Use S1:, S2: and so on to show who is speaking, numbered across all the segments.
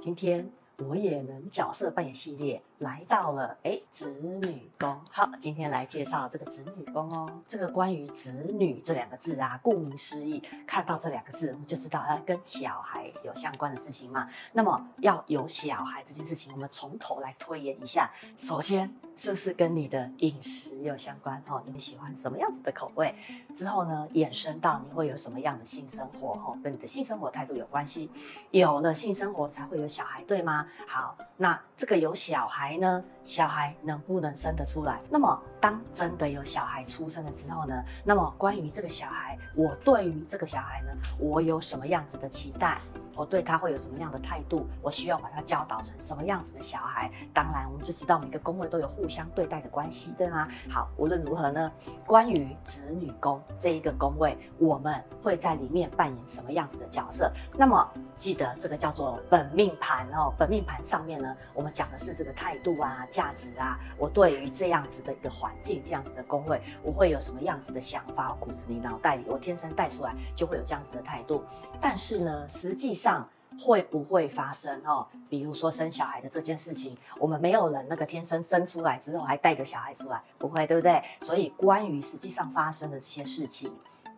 S1: 今天我也能角色扮演系列来到了哎，子女宫。好，今天来介绍这个子女宫哦。这个关于子女这两个字啊，顾名思义，看到这两个字，我们就知道它跟小孩有相关的事情嘛。那么要有小孩这件事情，我们从头来推演一下。首先，是不是跟你的饮食有相关哦？你喜欢什么样子的口味？之后呢，衍生到你会有什么样的性生活哦，跟你的性生活态度有关系。有了性生活才会有小孩，对吗？好，那这个有小孩呢，小孩能不能生得出来？那么当真的有小孩出生了之后呢，那么关于这个小孩，我对于这个小孩呢，我有什么样子的期待？我对他会有什么样的态度？我需要把他教导成什么样子的小孩？当然，我们就知道每个宫位都有互相对待的关系，对吗？好，无论如何呢，关于子女宫这一个宫位，我们会在里面扮演什么样子的角色？那么记得这个叫做本命盘哦，本命盘上面呢，我们讲的是这个态度啊、价值啊。我对于这样子的一个环境、这样子的宫位，我会有什么样子的想法？骨子里、脑袋里，我天生带出来就会有这样子的态度。但是呢，实际上。会不会发生哦？比如说生小孩的这件事情，我们没有人那个天生生出来之后还带个小孩出来，不会，对不对？所以关于实际上发生的这些事情，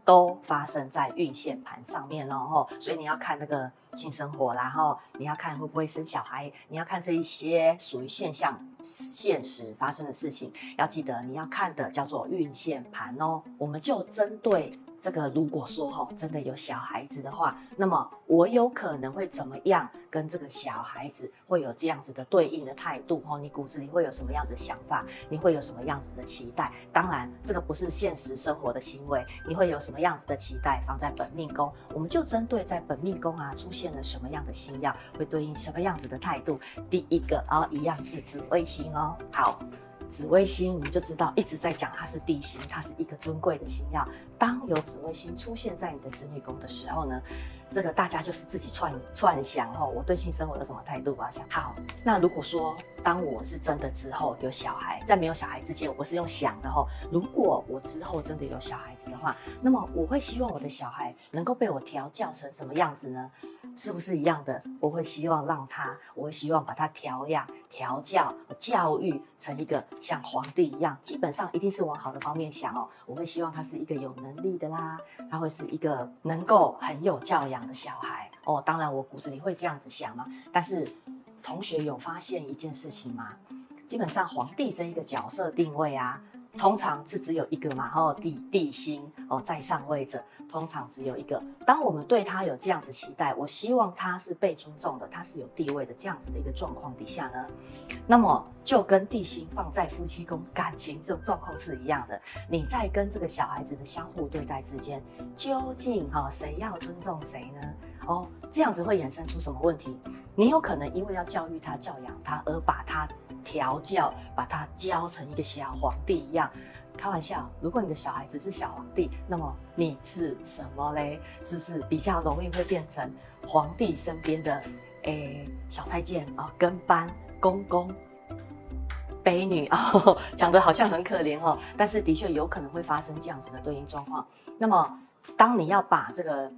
S1: 都发生在运线盘上面哦。所以你要看那个性生活，然后你要看会不会生小孩，你要看这一些属于现象、现实发生的事情，要记得你要看的叫做运线盘哦。我们就针对。这个如果说哈真的有小孩子的话，那么我有可能会怎么样跟这个小孩子会有这样子的对应的态度哈？你骨子里会有什么样的想法？你会有什么样子的期待？当然，这个不是现实生活的行为，你会有什么样子的期待放在本命宫？我们就针对在本命宫啊出现了什么样的星曜，会对应什么样子的态度？第一个啊，一样是紫微星哦。好。紫微星，你就知道一直在讲它是帝星，它是一个尊贵的星曜。当有紫微星出现在你的子女宫的时候呢，这个大家就是自己串串想哦，我对性生活有什么态度啊？想好。那如果说当我是真的之后有小孩，在没有小孩之前，我是用想的哦。如果我之后真的有小孩子的话，那么我会希望我的小孩能够被我调教成什么样子呢？是不是一样的？我会希望让他，我会希望把他调养、调教、教育成一个像皇帝一样，基本上一定是往好的方面想哦。我会希望他是一个有能力的啦，他会是一个能够很有教养的小孩哦。当然，我骨子里会这样子想嘛。但是，同学有发现一件事情吗？基本上，皇帝这一个角色定位啊。通常是只有一个嘛，然后帝帝星哦在上位者，通常只有一个。当我们对他有这样子期待，我希望他是被尊重的，他是有地位的这样子的一个状况底下呢，那么就跟地心放在夫妻宫感情这种状况是一样的。你在跟这个小孩子的相互对待之间，究竟哈谁要尊重谁呢？哦，这样子会衍生出什么问题？你有可能因为要教育他、教养他而把他。调教，把他教成一个小皇帝一样。开玩笑，如果你的小孩子是小皇帝，那么你是什么嘞？是不是比较容易会变成皇帝身边的诶、小太监啊、跟班公公、美女啊？讲、哦、得好像很可怜哦，但是的确有可能会发生这样子的对应状况。那么，当你要把这个。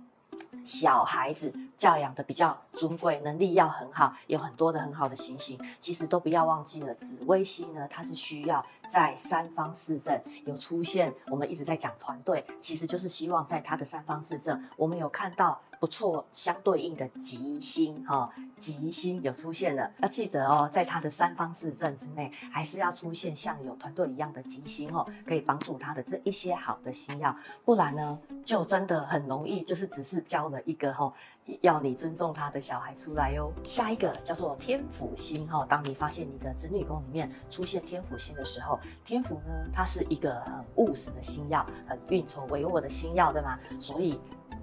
S1: 小孩子教养的比较尊贵，能力要很好，有很多的很好的情形。其实都不要忘记了，紫微星呢，它是需要在三方四正有出现。我们一直在讲团队，其实就是希望在他的三方四正，我们有看到。不错，相对应的吉星哈、吉星有出现了，要记得哦，在他的三方四正之内，还是要出现像有团队一样的吉星哦，可以帮助他的这一些好的星曜，不然呢，就真的很容易，就是只是交了一个哈、要你尊重他的小孩出来哟。下一个叫做天府星哈、哦，当你发现你的子女宫里面出现天府星的时候，天府呢，它是一个很务实的星耀，很运筹帷幄的星耀，对吗？所以。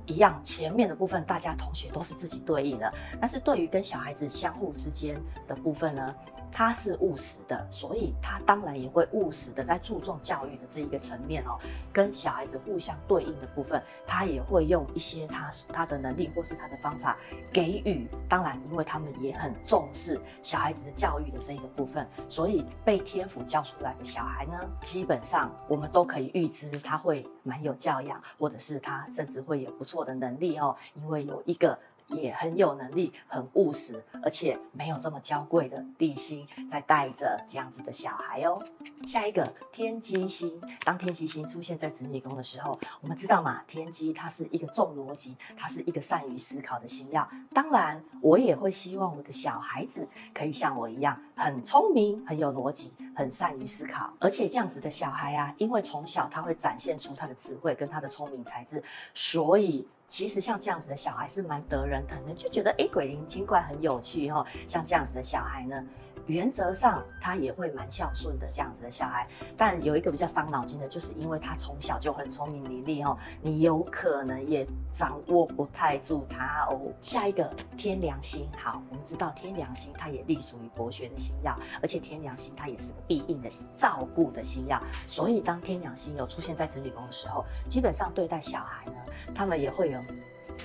S1: 一样，前面的部分大家同学都是自己对应的，但是对于跟小孩子相互之间的部分呢，他是务实的，所以他当然也会务实的在注重教育的这一个层面哦，跟小孩子互相对应的部分，他也会用一些他他的能力或是他的方法给予。当然，因为他们也很重视小孩子的教育的这一个部分，所以被天府教出来的小孩呢，基本上我们都可以预知他会蛮有教养，或者是他甚至会有不错的能力哦，因为有一个。也很有能力、很务实，而且没有这么娇贵的地星在带着这样子的小孩哦。下一个天机星，当天机星出现在子女宫的时候，我们知道嘛，天机它是一个重逻辑，它是一个善于思考的星曜。当然，我也会希望我的小孩子可以像我一样，很聪明、很有逻辑、很善于思考。而且这样子的小孩啊，因为从小他会展现出他的智慧跟他的聪明才智，所以。其实像这样子的小孩是蛮得人疼的，就觉得诶，鬼灵精怪很有趣哈、哦。像这样子的小孩呢，原则上他也会蛮孝顺的这样子的小孩。但有一个比较伤脑筋的，就是因为他从小就很聪明伶俐哦，你有可能也掌握不太住他哦。下一个天梁星，好，我们知道天梁星它也隶属于博学的星曜，而且天梁星它也是个必应的照顾的星曜。所以当天梁星有出现在子女宫的时候，基本上对待小孩呢。他们也会有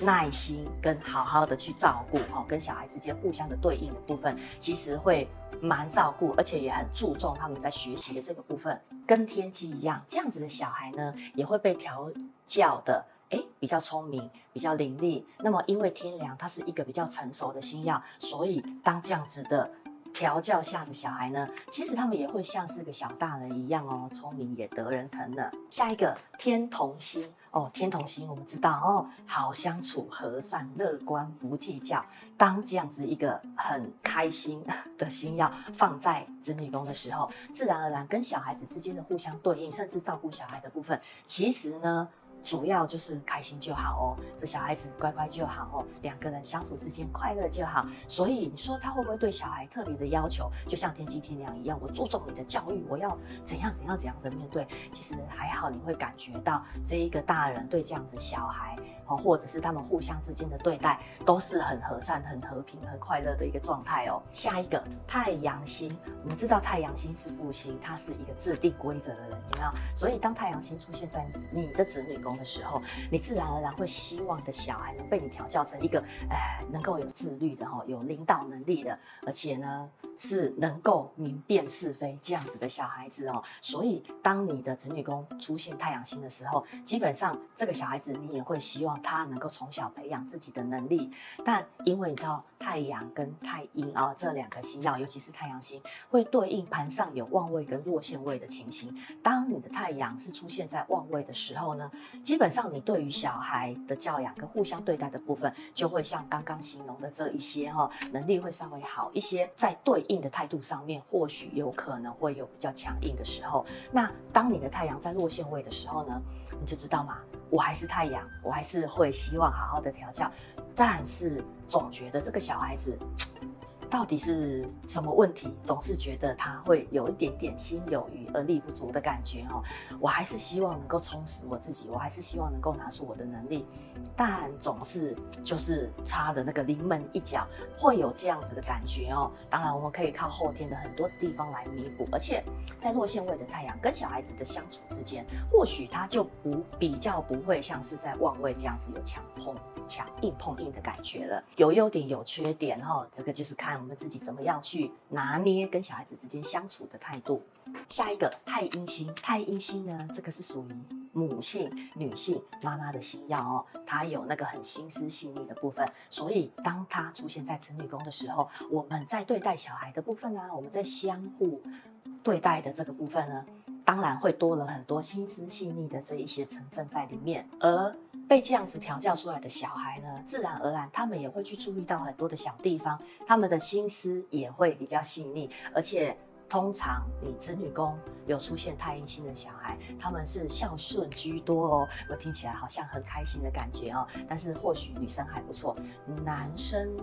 S1: 耐心跟好好的去照顾哦，跟小孩之间互相的对应的部分，其实会蛮照顾，而且也很注重他们在学习的这个部分。跟天机一样，这样子的小孩呢，也会被调教的，诶，比较聪明，比较伶俐。那么因为天梁它是一个比较成熟的星曜，所以当这样子的。调教下的小孩呢，其实他们也会像是个小大人一样哦，聪明也得人疼呢。下一个天同星哦，天同星我们知道哦，好相处、和善、乐观、不计较。当这样子一个很开心的心要放在子女宫的时候，自然而然跟小孩子之间的互相对应，甚至照顾小孩的部分，其实呢。主要就是开心就好哦，这小孩子乖乖就好哦，两个人相处之间快乐就好。所以你说他会不会对小孩特别的要求？就像天气天亮一样，我注重你的教育，我要怎样怎样怎样的面对？其实还好，你会感觉到这一个大人对这样子小孩。哦，或者是他们互相之间的对待都是很和善、很和平、很快乐的一个状态哦。下一个太阳星，我们知道太阳星是复星，它是一个制定规则的人，有没有？所以当太阳星出现在你的子女宫的时候，你自然而然会希望的小孩能被你调教成一个，哎，能够有自律的哈，有领导能力的，而且呢是能够明辨是非这样子的小孩子哦。所以当你的子女宫出现太阳星的时候，基本上这个小孩子你也会希望。他能够从小培养自己的能力，但因为你知道太阳跟太阴啊这两颗星曜，尤其是太阳星，会对应盘上有旺位跟落陷位的情形。当你的太阳是出现在旺位的时候呢，基本上你对于小孩的教养跟互相对待的部分，就会像刚刚形容的这一些哈，能力会稍微好一些。在对应的态度上面，或许有可能会有比较强硬的时候。那当你的太阳在落陷位的时候呢，你就知道嘛。我还是太阳，我还是会希望好好的调教，但是总觉得这个小孩子。到底是什么问题？总是觉得他会有一点点心有余而力不足的感觉哦。我还是希望能够充实我自己，我还是希望能够拿出我的能力，但总是就是差的那个临门一脚，会有这样子的感觉哦。当然，我们可以靠后天的很多地方来弥补，而且在落陷位的太阳跟小孩子的相处之间，或许他就不比较不会像是在旺位这样子有强碰强硬碰硬的感觉了。有优点有缺点哈，这个就是看。我们自己怎么样去拿捏跟小孩子之间相处的态度？下一个太阴星，太阴星呢，这个是属于母性、女性妈妈的星耀哦，它有那个很心思细腻的部分，所以当它出现在子女宫的时候，我们在对待小孩的部分、啊，我们在相互对待的这个部分呢，当然会多了很多心思细腻的这一些成分在里面，而。被这样子调教出来的小孩呢，自然而然他们也会去注意到很多的小地方，他们的心思也会比较细腻，而且通常你子女宫有出现太阴星的小孩，他们是孝顺居多哦。我听起来好像很开心的感觉哦，但是或许女生还不错，男生。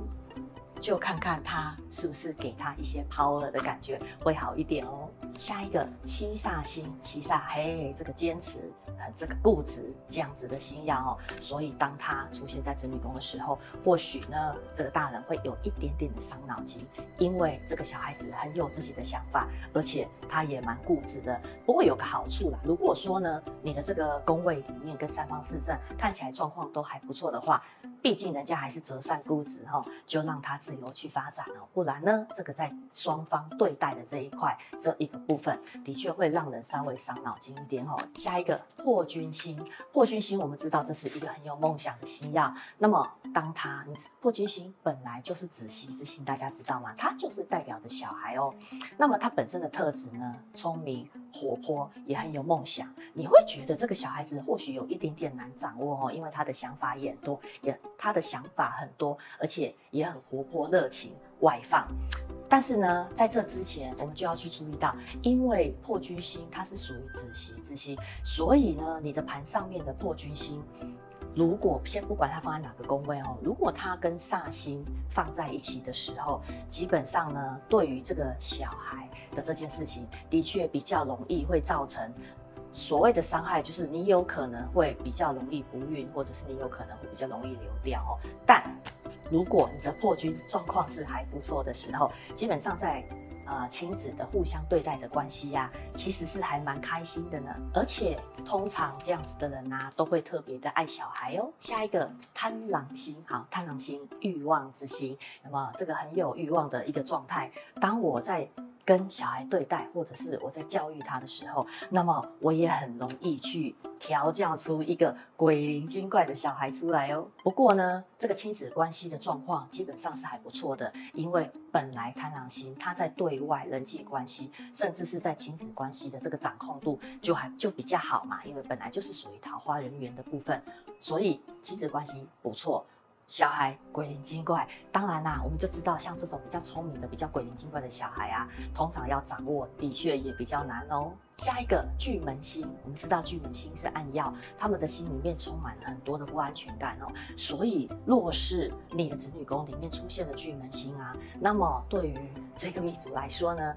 S1: 就看看他是不是给他一些抛儿的感觉会好一点哦。下一个七煞星，七煞嘿，这个坚持，呃，这个固执这样子的星曜哦。所以当他出现在子女宫的时候，或许呢，这个大人会有一点点的伤脑筋，因为这个小孩子很有自己的想法，而且他也蛮固执的。不过有个好处啦，如果说呢，你的这个宫位里面跟三方四正看起来状况都还不错的话。毕竟人家还是择善固执哈，就让他自由去发展哦。不然呢，这个在双方对待的这一块这一个部分，的确会让人稍微伤脑筋一点哦。下一个破军星，破军星我们知道这是一个很有梦想的星曜。那么当他破军星本来就是子息之星，大家知道吗？它就是代表着小孩哦。那么它本身的特质呢，聪明、活泼，也很有梦想。你会觉得这个小孩子或许有一点点难掌握哦，因为他的想法也很多，也他的想法很多，而且也很活泼、热情、外放。但是呢，在这之前，我们就要去注意到，因为破军星它是属于子息之星，所以呢，你的盘上面的破军星。如果先不管它放在哪个宫位哦，如果它跟煞星放在一起的时候，基本上呢，对于这个小孩的这件事情，的确比较容易会造成所谓的伤害，就是你有可能会比较容易不孕，或者是你有可能会比较容易流掉哦。但如果你的破军状况是还不错的时候，基本上在。呃，亲子的互相对待的关系呀、其实是还蛮开心的呢。而且通常这样子的人呐、都会特别的爱小孩哦。下一个贪狼星，好，贪狼星欲望之心，那么这个很有欲望的一个状态。当我在跟小孩对待，或者是我在教育他的时候，那么我也很容易去调教出一个鬼灵精怪的小孩出来哦。不过呢，这个亲子关系的状况基本上是还不错的，因为本来贪狼星他在对外人际关系，甚至是在亲子关系的这个掌控度就还就比较好嘛，因为本来就是属于桃花人缘的部分，所以亲子关系不错。小孩鬼灵精怪，当然啦，我们就知道像这种比较聪明的、比较鬼灵精怪的小孩啊，通常要掌握的确也比较难哦。下一个巨门星，我们知道巨门星是暗曜，他们的心里面充满了很多的不安全感哦。所以，若是你的子女宫里面出现了巨门星啊，那么对于这个命主来说呢，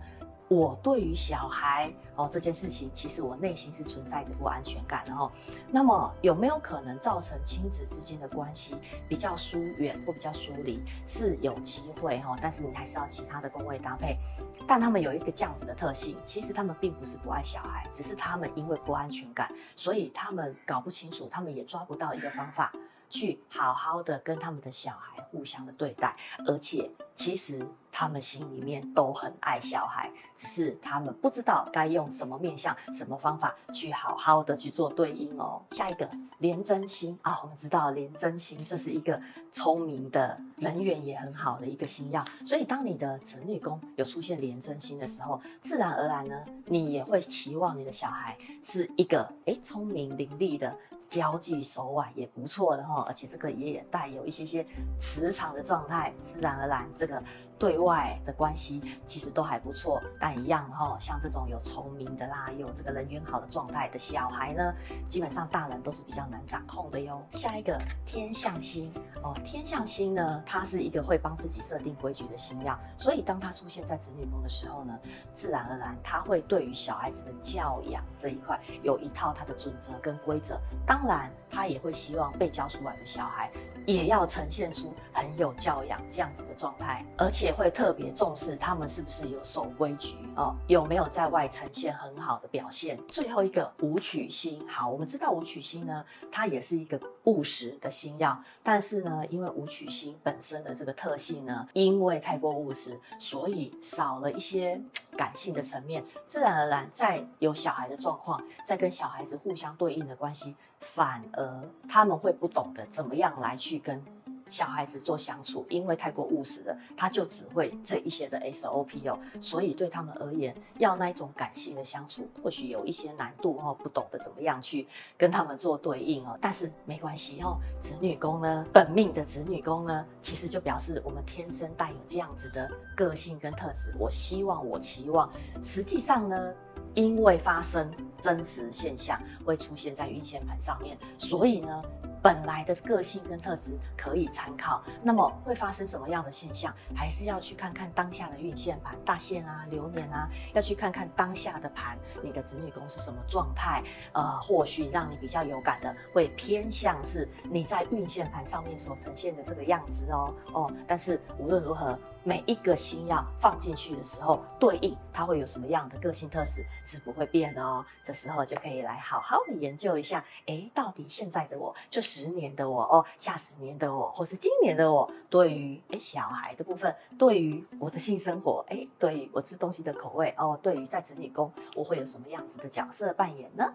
S1: 我对于小孩哦这件事情，其实我内心是存在着不安全感的哦。那么有没有可能造成亲子之间的关系比较疏远或比较疏离？是有机会哈，但是你还是要其他的宫位搭配。但他们有一个这样子的特性，其实他们并不是不爱小孩，只是他们因为不安全感，所以他们搞不清楚，他们也抓不到一个方法。去好好的跟他们的小孩互相的对待，而且其实他们心里面都很爱小孩，只是他们不知道该用什么面向、什么方法去好好的去做对应哦。下一个廉贞星啊，我们知道廉贞星这是一个聪明的人缘也很好的一个星曜，所以当你的子女宫有出现廉贞星的时候，自然而然呢，你也会期望你的小孩是一个诶聪明伶俐的。交际手腕也不错的哈，而且这个也带有一些些磁场的状态，自然而然这个对外的关系其实都还不错。但一样哈，像这种有聪明的啦，有这个人缘好的状态的小孩呢，基本上大人都是比较难掌控的哟。下一个天象星哦，天象星呢，它是一个会帮自己设定规矩的星曜，所以当它出现在子女宫的时候呢，自然而然它会对于小孩子的教养这一块有一套它的准则跟规则。当然，他也会希望被教出来的小孩也要呈现出很有教养这样子的状态，而且会特别重视他们是不是有守规矩哦，有没有在外呈现很好的表现。最后一个武曲星，好，我们知道武曲星呢，它也是一个务实的星曜，但是呢，因为武曲星本身的这个特性呢，因为太过务实，所以少了一些感性的层面，自然而然在有小孩的状况，在跟小孩子互相对应的关系。反而他们会不懂得怎么样来去跟小孩子做相处，因为太过务实了，他就只会这一些的 SOP 哦，所以对他们而言，要那一种感性的相处，或许有一些难度哦，不懂得怎么样去跟他们做对应哦。但是没关系哦，子女宫呢，本命的子女宫呢，其实就表示我们天生带有这样子的个性跟特质。我希望，我期望，实际上呢。因为发生真实现象会出现在运线盘上面，所以呢，本来的个性跟特质可以参考。那么会发生什么样的现象，还是要去看看当下的运线盘、大限啊、流年啊，要去看看当下的盘，你的子女宫是什么状态？呃，或许让你比较有感的，会偏向是你在运线盘上面所呈现的这个样子哦哦。但是无论如何。每一个星曜放进去的时候，对应它会有什么样的个性特质是不会变的哦。这时候就可以来好好的研究一下，诶，到底现在的我这十年的我哦，下十年的我，或是今年的我，对于哎小孩的部分，对于我的性生活，哎，对于我吃东西的口味哦，对于在子女宫，我会有什么样子的角色扮演呢？